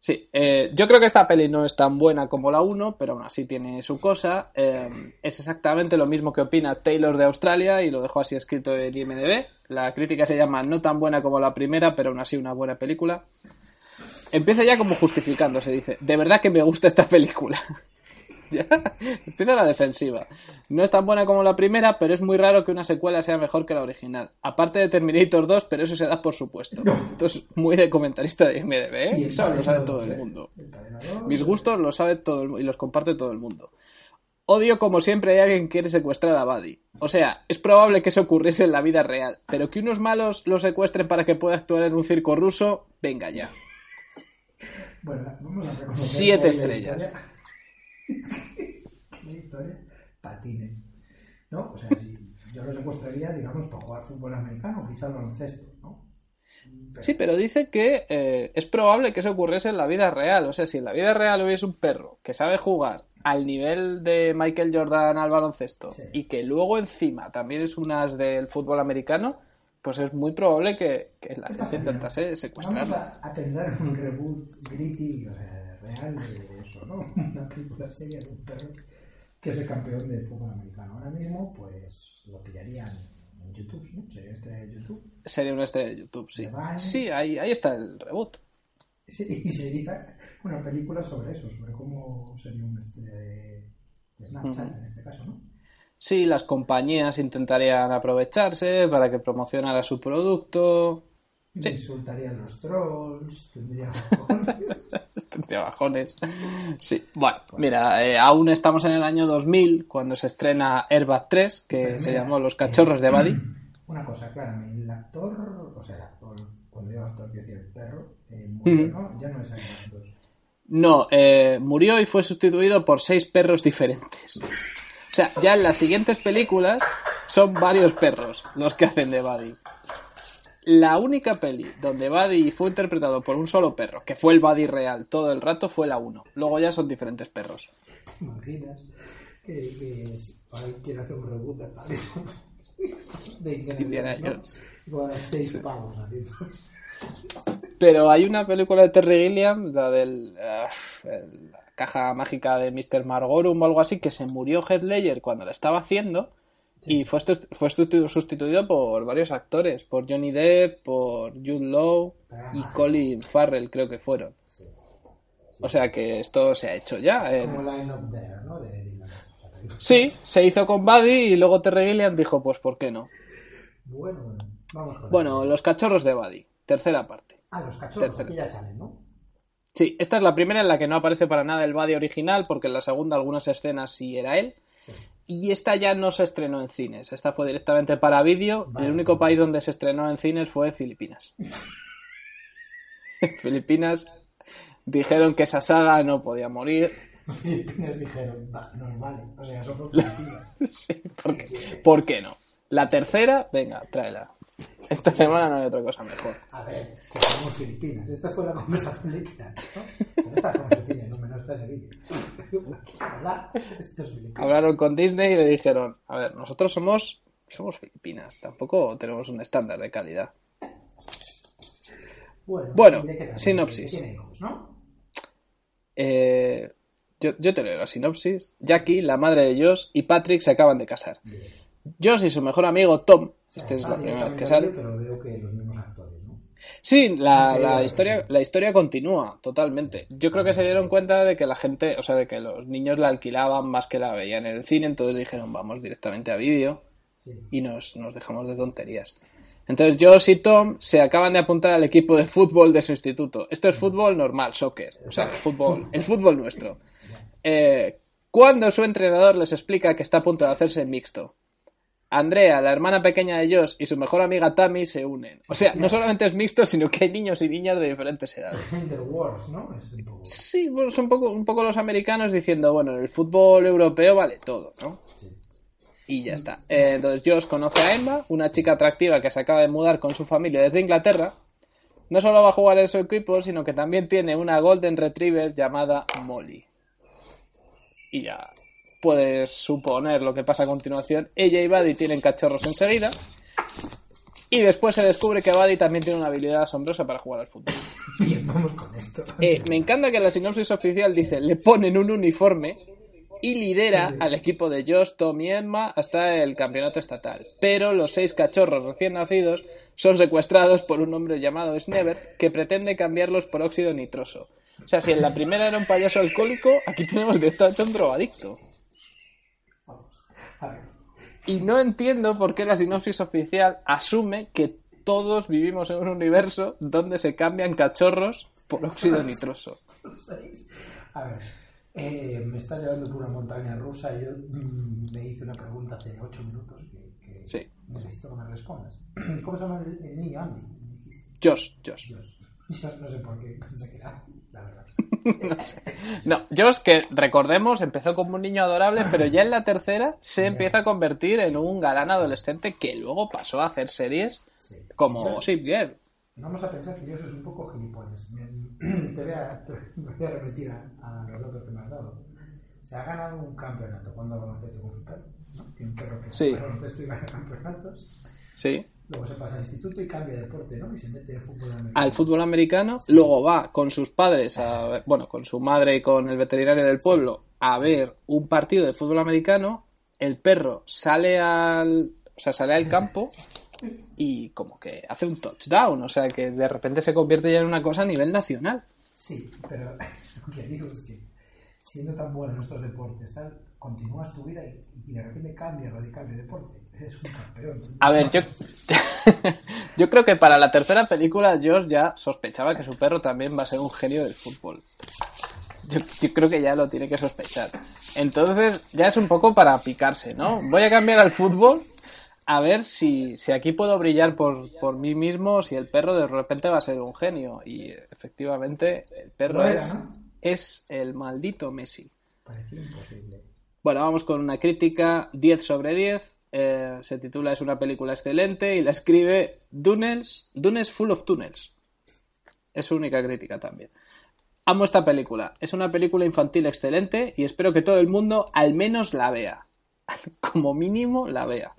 sí. Eh, yo creo que esta peli no es tan buena como la 1, pero aún así tiene su cosa. Eh, es exactamente lo mismo que opina Taylor de Australia y lo dejó así escrito en IMDB. La crítica se llama no tan buena como la primera, pero aún así una buena película. Empieza ya como justificando, se dice, de verdad que me gusta esta película. [laughs] ya empieza la defensiva. No es tan buena como la primera, pero es muy raro que una secuela sea mejor que la original. Aparte de Terminator 2, pero eso se da por supuesto. Esto es muy de comentarista de IMDB, ¿eh? Eso lo sabe todo el mundo. Mis gustos lo sabe todo el, y los comparte todo el mundo. Odio como siempre hay alguien que quiere secuestrar a Buddy. O sea, es probable que eso ocurriese en la vida real, pero que unos malos lo secuestren para que pueda actuar en un circo ruso, venga ya. Bueno, vamos a Siete estrellas. [laughs] La historia, patines. ¿No? O sea, si yo lo secuestraría, digamos, para jugar fútbol americano, quizás baloncesto, ¿no? Sí, pero dice que eh, es probable que eso ocurriese en la vida real. O sea, si en la vida real hubiese un perro que sabe jugar al nivel de Michael Jordan al baloncesto Sí. y que luego encima también es unas del fútbol americano, pues es muy probable que, que la gente intentase Vamos secuestrarlo. a, a pensar en un reboot gritty, o sea, real de eso, ¿no? [laughs] Una película seria de un perro que es el campeón del fútbol americano. Ahora mismo, pues lo pillarían en YouTube, ¿no? Sería este de YouTube. Sería una estrella de YouTube, sí. Vine. Sí, ahí, ahí está el reboot. Sí, [laughs] y sería una película sobre eso, sobre cómo sería una estrella de, de Snapchat en este caso, ¿no? Sí, las compañías intentarían aprovecharse para que promocionara su producto. Sí. Insultarían los trolls, tendría [laughs] Tendría bajones. Sí, bueno, mira, eh, aún estamos en el año 2000 cuando se estrena Airbag 3, que Pero se mira, llamó Los cachorros de Buddy. [clears throat] Una cosa, claramente, el actor, o sea, el actor, cuando digo actor, quiero decir el perro, eh, murió, Ujú. ¿no? Ya no es 2. No, eh, murió y fue sustituido por seis perros diferentes. O sea, ya en las siguientes películas son varios perros los que hacen de Buddy. La única peli donde Buddy fue interpretado por un solo perro, que fue el Buddy real todo el rato, fue la 1. Luego ya son diferentes perros. ¿Te imaginas que, que quiere hacer un reboot de de Indiana Jones, ¿no? Pavos haciendo. Pero hay una película de Terry Gilliam, la del el- la caja mágica de Mr. Margorum o algo así, que se murió Heath Ledger cuando la estaba haciendo y fue, fue sustitu- sustituido por varios actores, por Johnny Depp, por Jude Law y Colin Farrell creo que fueron. Sí. O sea que esto se ha hecho ya. eh. Como Line Up There, ¿no? De. Sí, se hizo con Buddy y luego Terry Gilliam dijo, pues ¿por qué no? Bueno, bueno, vamos con Bueno, los cachorros de Buddy, tercera parte. Ah, los cachorros, tercero. aquí ya salen, ¿no? Sí, esta es la primera en la que no aparece para nada el Buddy original, porque en la segunda algunas escenas sí era él. Y esta ya no se estrenó en cines, esta fue directamente para vídeo. Vale. El único país donde se estrenó en cines fue Filipinas. [laughs] Filipinas dijeron que esa saga no podía morir. Filipinas dijeron, vale. O sea, somos Filipinas. [laughs] Sí, ¿por, qué? ¿Por qué no? La tercera, venga, tráela. Esta semana no hay otra cosa mejor. A ver, que somos Filipinas. Esta fue la [laughs] conversación literal, ¿no? Esta conversación, no menos vídeo. ¿Verdad? Esto es Filipinas. Hablaron con Disney y le dijeron, a ver, nosotros somos, somos Filipinas, tampoco tenemos un estándar de calidad. Bueno, Bueno, sinopsis. Tiene hijos, ¿no? Eh, yo, yo te leo la sinopsis. Jackie, la madre de Josh, y Patrick se acaban de casar. Bien. Josh y su mejor amigo Tom, sea, esta es la primera vez que sale. Pero veo que los mismos actores, ¿no? Sí, la, historia, la historia continúa totalmente. Yo creo que se dieron cuenta de que la gente, o sea, de que los niños la alquilaban más que la veían en el cine, entonces dijeron, vamos directamente a vídeo Sí. y nos, nos dejamos de tonterías. Entonces Josh y Tom se acaban de apuntar al equipo de fútbol de su instituto. Esto es fútbol normal, soccer, o sea, fútbol, el fútbol nuestro. [laughs] Eh, cuando su entrenador les explica que está a punto de hacerse mixto. Andrea, la hermana pequeña de Josh, y su mejor amiga Tammy se unen. O sea, no solamente es mixto, sino que hay niños y niñas de diferentes edades. Wars, ¿no? Poco... Sí, pues un poco, un poco los americanos diciendo, bueno, en el fútbol europeo vale todo, ¿no? Sí. Y ya está. Eh, entonces Josh conoce a Emma, una chica atractiva que se acaba de mudar con su familia desde Inglaterra. No solo va a jugar en su equipo, sino que también tiene una Golden Retriever llamada Molly. Y ya puedes suponer lo que pasa a continuación. Ella y Buddy tienen cachorros enseguida. Y después se descubre que Buddy también tiene una habilidad asombrosa para jugar al fútbol. [laughs] Bien, vamos con esto. Eh, me encanta que la sinopsis oficial dice, le ponen un uniforme y lidera al equipo de Josh, Tom y Emma hasta el campeonato estatal. Pero los seis cachorros recién nacidos son secuestrados por un hombre llamado Snever que pretende cambiarlos por óxido nitroso. O sea, si en la primera era un payaso alcohólico, aquí tenemos directamente un drogadicto. Y no entiendo por qué la sinopsis oficial asume que todos vivimos en un universo donde se cambian cachorros por óxido [laughs] nitroso. A ver, eh, me estás llevando por una montaña rusa y yo mm, me hice una pregunta hace ocho minutos que, necesito que me respondas. [clears throat] ¿Cómo se llama el, niño, Andy? Josh, Josh. [laughs] no sé por qué era, la verdad. [laughs] no sé. No, Josh, que recordemos, empezó como un niño adorable, pero ya en la tercera se empieza a convertir en un galán adolescente que luego pasó a hacer series como Sip Girl. Vamos a pensar que Dios es un poco gilipollas. [clears throat] Te voy a, te voy a repetir a, los datos que me has dado. Se ha ganado un campeonato cuando baloncesto con su perro. Tiene un perro que sí. baloncesto y gana campeonatos. Sí. Luego se pasa al instituto y cambia de deporte, ¿no? Y se mete al fútbol americano. Al fútbol americano. Luego va con sus padres, a, bueno, con su madre y con el veterinario del pueblo, a ver un partido de fútbol americano. El perro sale al, o sea, sale al campo y como que hace un touchdown, o sea que de repente se convierte ya en una cosa a nivel nacional. Sí, pero [laughs] lo que digo es que siendo tan bueno en estos deportes, tal, continúas tu vida y, de repente cambias radical de deporte. Eres un campeón. A ver, yo, [laughs] yo creo que para la tercera película George ya sospechaba que su perro también va a ser un genio del fútbol. Yo, yo, creo que ya lo tiene que sospechar. Entonces, ya es un poco para picarse, ¿no? Voy a cambiar al fútbol a ver si, si aquí puedo brillar por, por, mí mismo, si el perro de repente va a ser un genio. Y efectivamente, el perro es, es el maldito Messi. imposible. Bueno, vamos con una crítica 10 sobre 10. Eh, se titula Es una película excelente y la escribe Dunnels, Dunnels Full of Tunnels. Es su única crítica también. Amo esta película. Es una película infantil excelente y espero que todo el mundo al menos la vea. [laughs] Como mínimo la vea.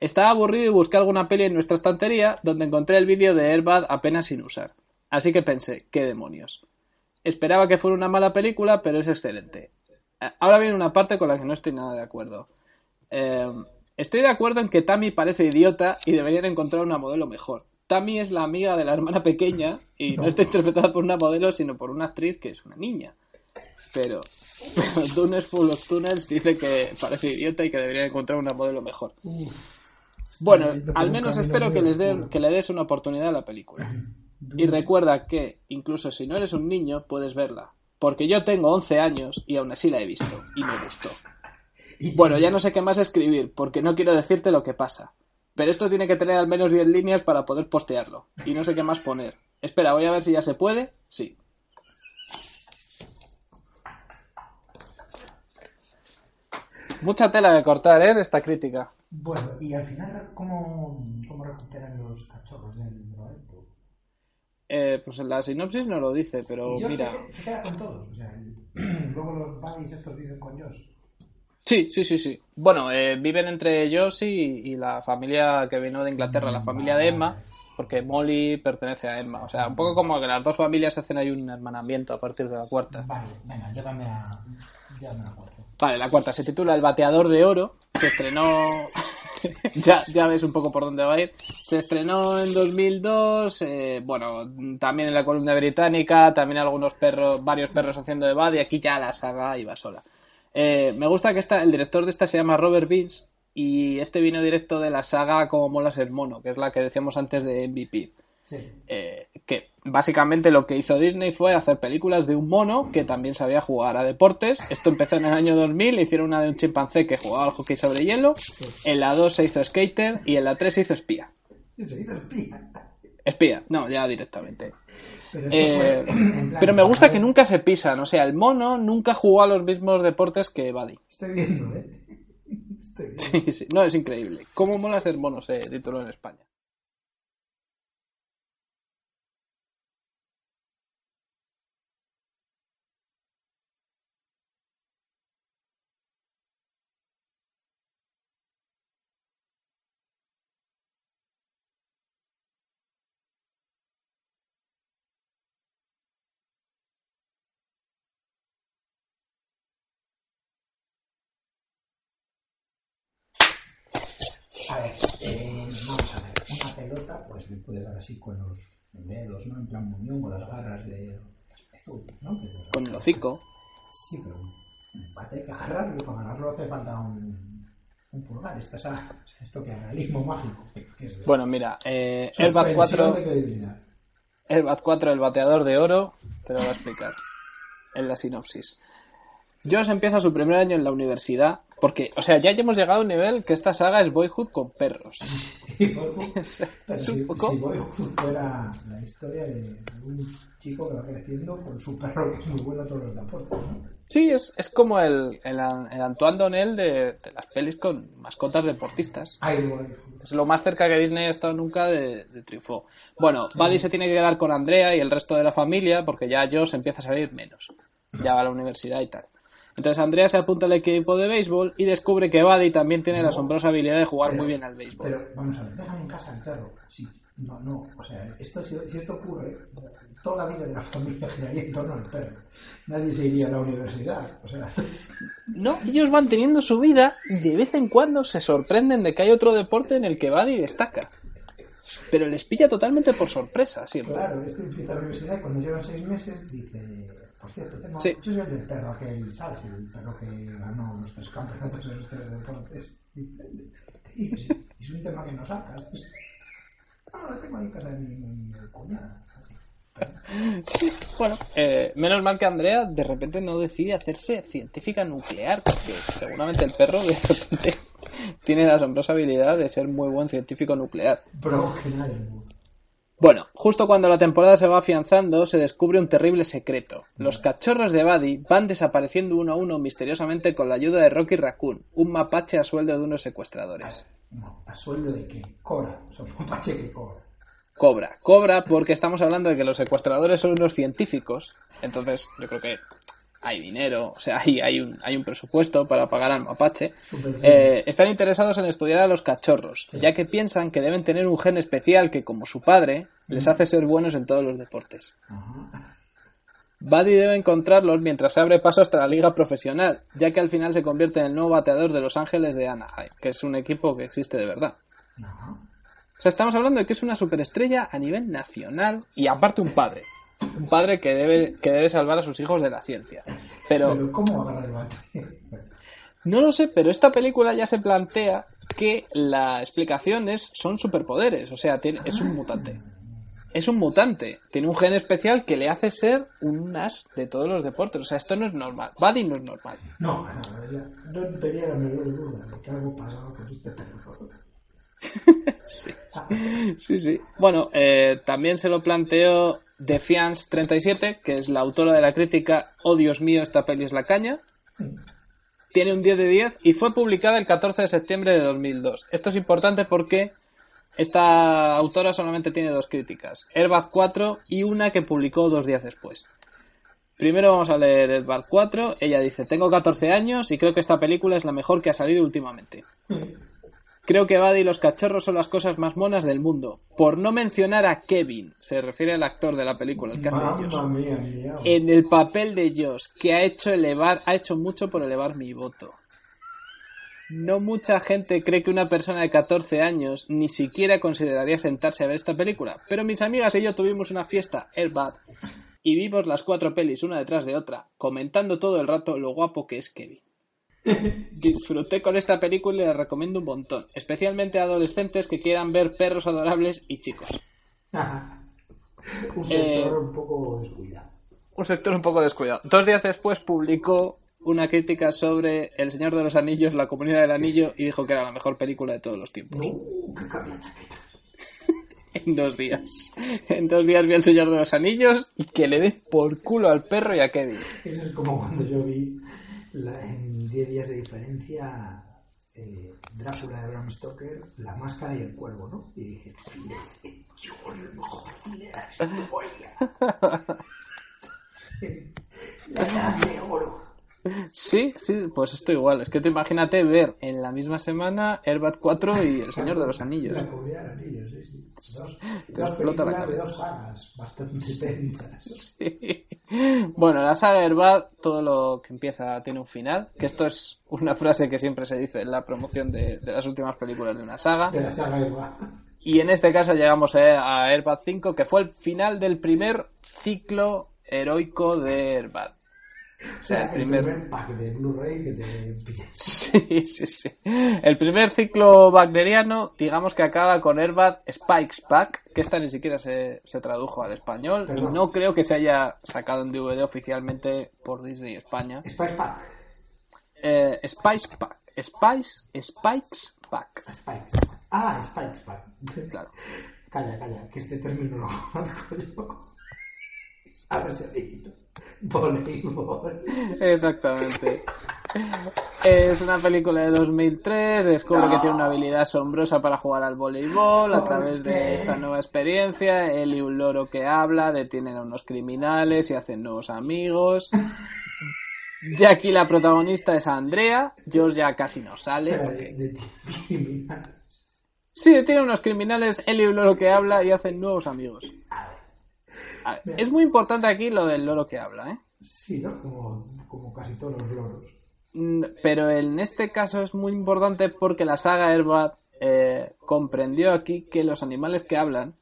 Estaba aburrido y busqué alguna peli en nuestra estantería donde encontré el vídeo de Airbag apenas sin usar. Así que pensé, ¿qué demonios? Esperaba que fuera una mala película, pero es excelente. Ahora viene una parte con la que no estoy nada de acuerdo. Eh, estoy de acuerdo en que Tammy parece idiota y deberían encontrar una modelo mejor. Tammy es la amiga de la hermana pequeña y no, está interpretada por una modelo, sino por una actriz que es una niña. Pero, pero Dunes Full of Tunnels dice que parece idiota y que deberían encontrar una modelo mejor. Bueno, al menos espero que, les den, que le des una oportunidad a la película. Y recuerda que, incluso si no eres un niño, puedes verla. Porque yo tengo 11 años y aún así la he visto. Y me gustó. [laughs] Bueno, ya no sé qué más escribir, porque no quiero decirte lo que pasa. Pero esto tiene que tener al menos 10 líneas para poder postearlo. Y no sé qué más poner. Espera, voy a ver si ya se puede. Sí. Mucha tela de cortar, ¿eh? De esta crítica. Bueno, y al final, ¿cómo, cómo recuperan los cachorros del drogadicto? Eh, pues en la sinopsis no lo dice, pero mira. Se, queda con todos, o sea, [clears throat] luego los buddies estos viven con Josh. Sí, sí, sí, sí. Bueno, eh, viven entre ellos y, la familia que vino de Inglaterra, la familia de Emma, porque Molly pertenece a Emma. O sea, un poco como que las dos familias hacen ahí un hermanamiento a partir de la cuarta. Vale, venga, llévame a, llévame a la cuarta. Vale, la cuarta se titula El bateador de oro. Se estrenó. [laughs] ya, ya ves un poco por dónde va a ir. Se estrenó en 2002. Eh, bueno, también en la columna británica. También algunos perros, varios perros haciendo de bad. Y aquí ya la saga iba sola. Eh, me gusta que esta, el director de esta se llama Robert Vince. Y este vino directo de la saga Como molas el mono, que es la que decíamos antes de MVP. Eh, que básicamente lo que hizo Disney fue hacer películas de un mono que también sabía jugar a deportes. Esto empezó en el año 2000, hicieron una de un chimpancé que jugaba al hockey sobre hielo. En la 2 se hizo skater y en la 3 se hizo espía. ¿Se hizo espía? Espía, no, ya directamente. Pero, eh, pero me gusta que nunca se pisan, o sea, el mono nunca jugó a los mismos deportes que Buddy. Estoy viendo, ¿eh? [laughs] Sí, sí, no, es increíble. ¿Cómo mola ser mono? Se tituló en España. A ver, eh, vamos a ver. Una pelota, pues le puedes dar así con los dedos, ¿no? En plan muñón, con las garras de ¿no? Con el hocico. Sí, pero un empate hay que agarrarlo. Para ganarlo hace falta un, un pulgar. Esto, es, esto que es realismo mágico. Que es bueno, mira, eh, el BAT 4. El BAT 4, el bateador de oro, te lo voy a explicar en la sinopsis. Josh empieza su primer año en la universidad porque, o sea, ya hemos llegado a un nivel que esta saga es Boyhood con perros. [laughs] [laughs] es un poco... si Boyhood fuera la historia de un chico que va creciendo con su perro que es muy bueno a todos los deportes, Sí, es, es como el, el, Antoine Donnell de, las pelis con mascotas deportistas. es lo más cerca que Disney ha estado nunca de, de Trifó. Bueno, Buddy se tiene que quedar con Andrea y el resto de la familia porque ya Josh empieza a salir menos. Ya va a la universidad y tal. Entonces Andrea se apunta al equipo de béisbol y descubre que Buddy también tiene la asombrosa habilidad de jugar muy bien al béisbol. Pero vamos a ver, déjame en casa el perro. Sí, no, no, o sea, esto, si, esto ocurre, toda la vida de la familia giraría en torno al perro. Nadie se iría a la universidad. O sea... No, ellos van teniendo su vida y de vez en cuando se sorprenden de que hay otro deporte en el que Buddy destaca. Pero les pilla totalmente por sorpresa siempre. Claro, este empieza la universidad y cuando llevan seis meses dice por cierto, tengo sí. yo soy el del perro aquel, ¿sabes? El perro que ganó los tres campeonatos de los tres deportes. Y es un tema que no sacas. No, lo tengo ahí en casa de mi, mi cuñada. Sí, bueno, eh, menos mal que Andrea de repente no decide hacerse científica nuclear, porque seguramente el perro de repente [laughs] tiene la asombrosa habilidad de ser muy buen científico nuclear. Pero. Bueno, justo cuando la temporada se va afianzando, se descubre un terrible secreto. Los cachorros de Buddy van desapareciendo uno a uno misteriosamente con la ayuda de Rocky Raccoon, un mapache a sueldo de unos secuestradores. ¿A sueldo de qué? Cobra. O sea, un mapache que cobra. Cobra. Cobra porque estamos hablando de que los secuestradores son unos científicos. Entonces, yo creo que hay dinero, o sea, hay, hay, un, hay un presupuesto para pagar al mapache, eh, están interesados en estudiar a los cachorros, ya que piensan que deben tener un gen especial que, como su padre, les hace ser buenos en todos los deportes. Buddy debe encontrarlos mientras se abre paso hasta la liga profesional, ya que al final se convierte en el nuevo bateador de Los Ángeles de Anaheim, que es un equipo que existe de verdad. O sea, estamos hablando de que es una superestrella a nivel nacional y aparte un padre un padre que debe, que debe salvar a sus hijos de la ciencia. Pero, ¿cómo agarra el bate? No lo sé, pero esta película ya se plantea que la explicación es son superpoderes, o sea, tiene, es un mutante. Es un mutante, tiene un gen especial que le hace ser un as de todos los deportes. O sea, esto no es normal. Buddy no es normal. No, no, no tenía la menor duda de que algo pasaba con este perro. [laughs] sí. sí, sí. Bueno, eh, también se lo planteó Defiance 37, que es la autora de la crítica Oh Dios mío, esta peli es la caña. Tiene un 10 de 10 y fue publicada el 14 de septiembre de 2002. Esto es importante porque esta autora solamente tiene dos críticas, Airbag 4 y una que publicó dos días después. Primero vamos a leer Airbag 4. Ella dice, tengo 14 años y creo que esta película es la mejor que ha salido últimamente. Creo que Buddy y los cachorros son las cosas más monas del mundo. Por no mencionar a Kevin, se refiere al actor de la película, el que hace de Josh, en el papel de Josh, que ha hecho elevar, ha hecho mucho por elevar mi voto. No mucha gente cree que una persona de 14 años ni siquiera consideraría sentarse a ver esta película, pero mis amigas y yo tuvimos una fiesta, Airbag, y vimos las cuatro pelis una detrás de otra, comentando todo el rato lo guapo que es Kevin. [laughs] Disfruté con esta película y la recomiendo un montón, especialmente a adolescentes que quieran ver perros adorables y chicos. un sector eh, un poco descuidado. Un sector un poco descuidado. Dos días después publicó una crítica sobre El Señor de los Anillos, La Comunidad del Anillo, y dijo que era la mejor película de todos los tiempos. [laughs] en dos días. En dos días vi El Señor de los Anillos y que le dé por culo al perro y a Kevin. Eso es como cuando yo vi en 10 días de diferencia, eh, Drácula de Bram Stoker, La Máscara y el Cuervo, ¿no? Y dije, yo el mejor cine La [laughs] [laughs] de oro. Sí, sí, pues esto igual. Es que te imagínate ver en la misma semana Airbat 4 y El Señor de los Anillos. La Comunidad de Anillos, sí, sí. Dos, dos películas de dos sagas bastante tensas. Sí. Bueno, la saga Herbad, todo lo que empieza tiene un final, que esto es una frase que siempre se dice en la promoción de, las últimas películas de una saga. De la saga Y en este caso llegamos a, Herbad 5, que fue el final del primer ciclo heroico de Herbad. O sea, el primer, pack de Blu-ray que te [laughs] Sí, sí, sí. El primer ciclo wagneriano, digamos que acaba con Herbad Spikes Pack, que esta ni siquiera se, se tradujo al español y no creo que se haya sacado en DVD oficialmente por Disney España. Spikes Pack. Eh, Spice Pack. Spice, Spikes Pack. Spikes. Ah, Spikes Pack. Claro. [laughs] Calla, calla, que este término lo [laughs] conozco yo. A ver si Voleibol. Exactamente. Es una película de 2003, descubre que tiene una habilidad asombrosa para jugar al voleibol a través de esta nueva experiencia. Él y un loro que habla detienen a unos criminales y hacen nuevos amigos. [laughs] Jackie, la protagonista, es Andrea. George ya casi no sale. Porque... Sí, detienen a unos criminales, él y un loro que habla y hacen nuevos amigos. Es muy importante aquí lo del loro que habla, ¿eh? Sí, ¿no? Como, casi todos los loros. Mm, pero en este caso es muy importante porque la saga Herbad eh, comprendió aquí que los animales que hablan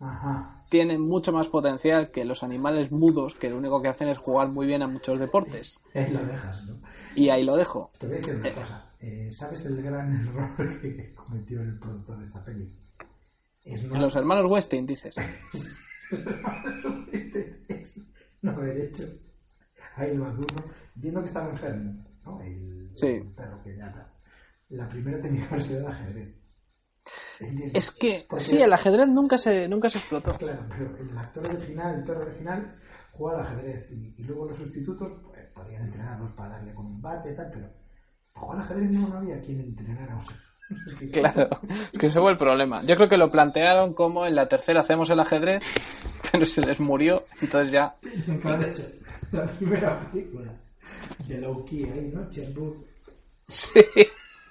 tienen mucho más potencial que los animales mudos que lo único que hacen es jugar muy bien a muchos deportes. Ahí lo dejas, ¿no? Y ahí lo dejo. Te voy a decir una eh. cosa. Eh, ¿Sabes el gran [laughs] error que cometió el productor de esta peli? Los hermanos Westing, dices. [laughs] no haber hecho ahí lo uno viendo que estaba enfermo, ¿no? El, sí. perro que ya La primera tenía que haber sido el ajedrez. Es que, sí, el ajedrez nunca se, nunca se explotó. Claro, pero el actor original, el perro original, jugaba al ajedrez y, luego los sustitutos pues, podían entrenarlos para darle combate y tal, pero jugar al ajedrez no, no había quien entrenara. O sea, [laughs] Claro, es que ese fue el problema. Yo creo que lo plantearon como en la tercera hacemos el ajedrez, [laughs] pero se les murió, entonces ya. La primera película de Loki ahí, ¿no? Sí.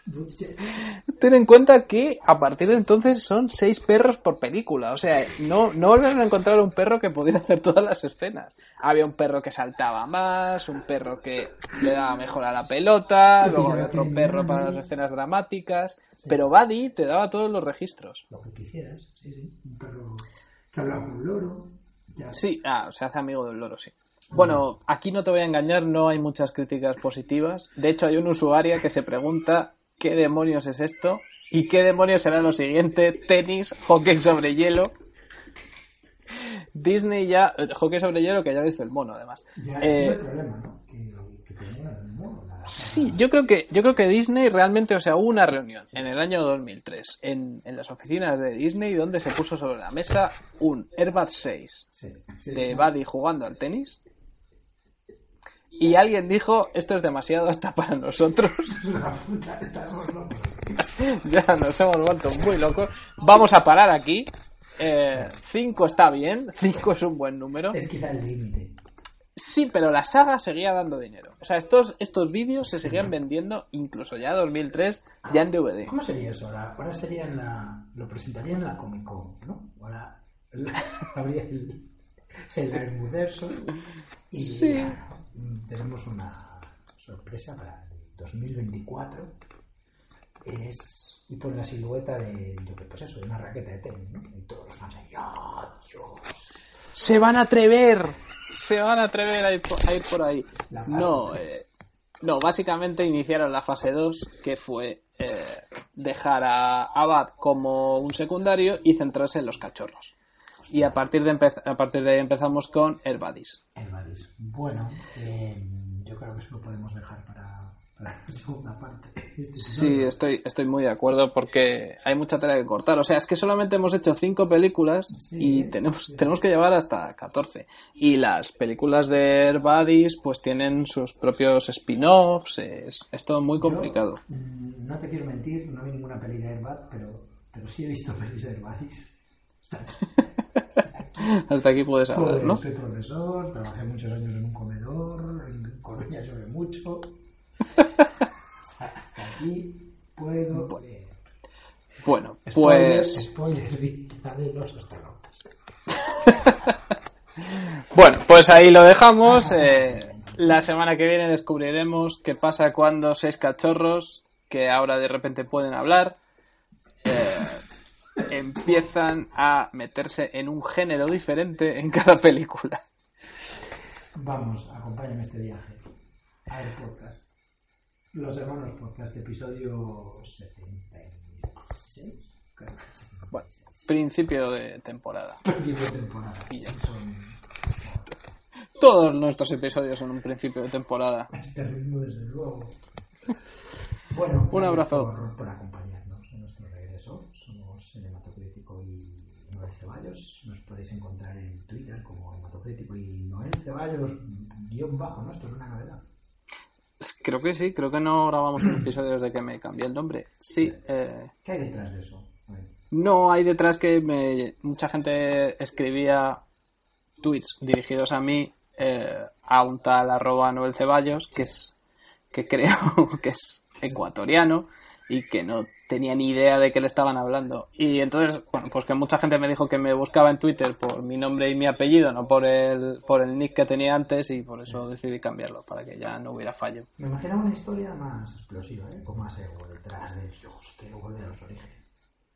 [laughs] Ten en cuenta que a partir de entonces son seis perros por película. O sea, no, no volvieron a encontrar un perro que pudiera hacer todas las escenas. Había un perro que saltaba más, un perro que le daba mejor a la pelota, luego había otro perro para las escenas dramáticas. Pero Buddy te daba todos los registros. Lo que quisieras, sí, sí. Un perro que hablaba con un loro. Sí, ah, se hace amigo del loro, sí. Bueno, aquí no te voy a engañar, no hay muchas críticas positivas. De hecho, hay una usuaria que se pregunta ¿qué demonios es esto? ¿Y qué demonios será lo siguiente? Tenis, hockey sobre hielo. Disney ya, eh, hockey sobre hielo que ya lo hizo el mono además. Ya, eh, es el problema, ¿no? Que, el mono. Sí, yo creo que yo creo que Disney realmente, o sea, hubo una reunión en el año 2003 en, en las oficinas de Disney donde se puso sobre la mesa un Airbat 6 de Buddy jugando al tenis y alguien dijo, esto es demasiado hasta para nosotros. [laughs] [laughs] ya nos hemos vuelto muy locos. Vamos a parar aquí. 5 eh, está bien, 5 es un buen número. Es quizá el límite. Sí, pero la saga seguía dando dinero. O sea, estos, estos vídeos se seguían vendiendo incluso ya 2003, ya en DVD. ¿Cómo sería eso? Ahora, ahora sería en la, lo presentarían en la Comic Con, ¿no? Ahora [laughs] habría el, el y sí. Tenemos una sorpresa para el 2024. Es y por la silueta de, pues eso, de una raqueta de tenis, ¿no? Y todos los fans ahí, ¡ah, Se van a atrever, se van a atrever a ir por, ahí. No, eh, no, básicamente iniciaron la fase 2, que fue eh, dejar a Abad como un secundario y centrarse en los cachorros. Y a partir de, a partir de ahí empezamos con Herbadis. Herbadis. Bueno, eh, yo creo que eso lo podemos dejar para, la [laughs] segunda parte. Este sí, estoy, estoy muy de acuerdo porque hay mucha tela que cortar. O sea, es que solamente hemos hecho cinco películas y tenemos, tenemos que llevar hasta 14. Y las películas de Herbadis pues tienen sus propios spin-offs. Es, es, todo muy complicado. Mm, no te quiero mentir, no vi ninguna peli de Herbad, pero, pero sí he visto [laughs] pelis de Herbadis. [laughs] Hasta aquí puedes hablar, ¿no? Soy profesor, trabajé muchos años en un comedor, en Coruña lloré mucho. [laughs] hasta, aquí puedo Bueno, pues... Spoiler, los astronautas. [laughs] bueno, pues ahí lo dejamos. Eh, la semana que viene descubriremos qué pasa cuando seis cachorros, que ahora de repente pueden hablar, eh, empiezan a meterse en un género diferente en cada película. Vamos, acompáñame este viaje. A ver, podcast. Los hermanos podcast, episodio 76. Creo que sí. Bueno, principio de temporada. Principio de temporada. Y ya. Son- Todos nuestros episodios son un principio de temporada. Este ritmo, desde luego. Bueno, Un abrazo. Por, por acompañarnos en nuestro regreso. Somos el Hematocrítico y Noel Ceballos. Nos podéis encontrar en Twitter como Hematocrítico y Noel Ceballos, guion bajo, ¿no? Esto es una novedad. Creo que sí, creo que no grabamos un episodio desde que me cambié el nombre. Sí, eh, ¿Qué hay detrás de eso? No hay detrás que me- mucha gente escribía tweets dirigidos a mí eh, a un tal arroba Noel Ceballos, que es que creo [laughs] que es ecuatoriano y que no tenía ni idea de qué le estaban hablando. Y entonces, bueno, pues que mucha gente me dijo que me buscaba en Twitter por mi nombre y mi apellido, no por el, por el nick que tenía antes y por eso decidí cambiarlo, para que ya no hubiera fallo. Me imaginaba una historia más explosiva, ¿eh? Con más ego detrás de Dios, quiero volver a los orígenes.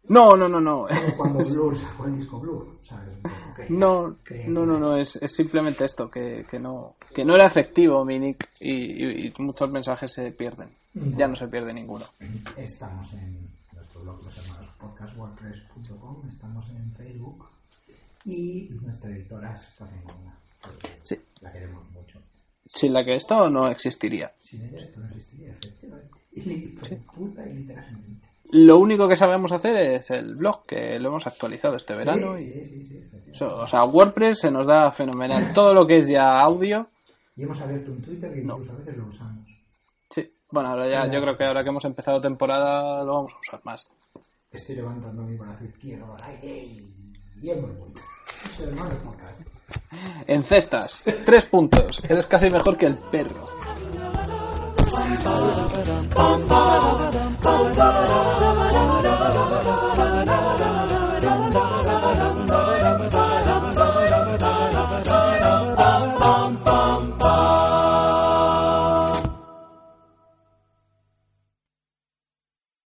No, no, no, no. Como [laughs] cuando Blur sacó el disco Blur, ¿sabes? Que- No, no, que no, no, es, es simplemente esto, que, que no que no era efectivo mi nick y, y- y muchos mensajes se pierden. Ya no se pierde ninguno. Estamos en nuestro blog Los Hermanos Podcast, wordpress.com, estamos en Facebook y nuestra editora es Sí. la queremos mucho. Sin la que esto no existiría. Sin ella esto no existiría, efectivamente. [laughs] Y puta y literalmente. Lo único que sabemos hacer es el blog, que lo hemos actualizado este verano. Sí, Y, sí, sí, sí, o sea, WordPress se nos da fenomenal. Todo lo que es ya audio, Y hemos abierto un Twitter que incluso a veces lo usamos. Bueno, ahora ya, yo creo que ahora que hemos empezado temporada lo vamos a usar más. Estoy levantando mi brazo izquierdo al aire y, hemos vuelto. Podcast. En cestas, tres puntos. Eres casi mejor que el perro.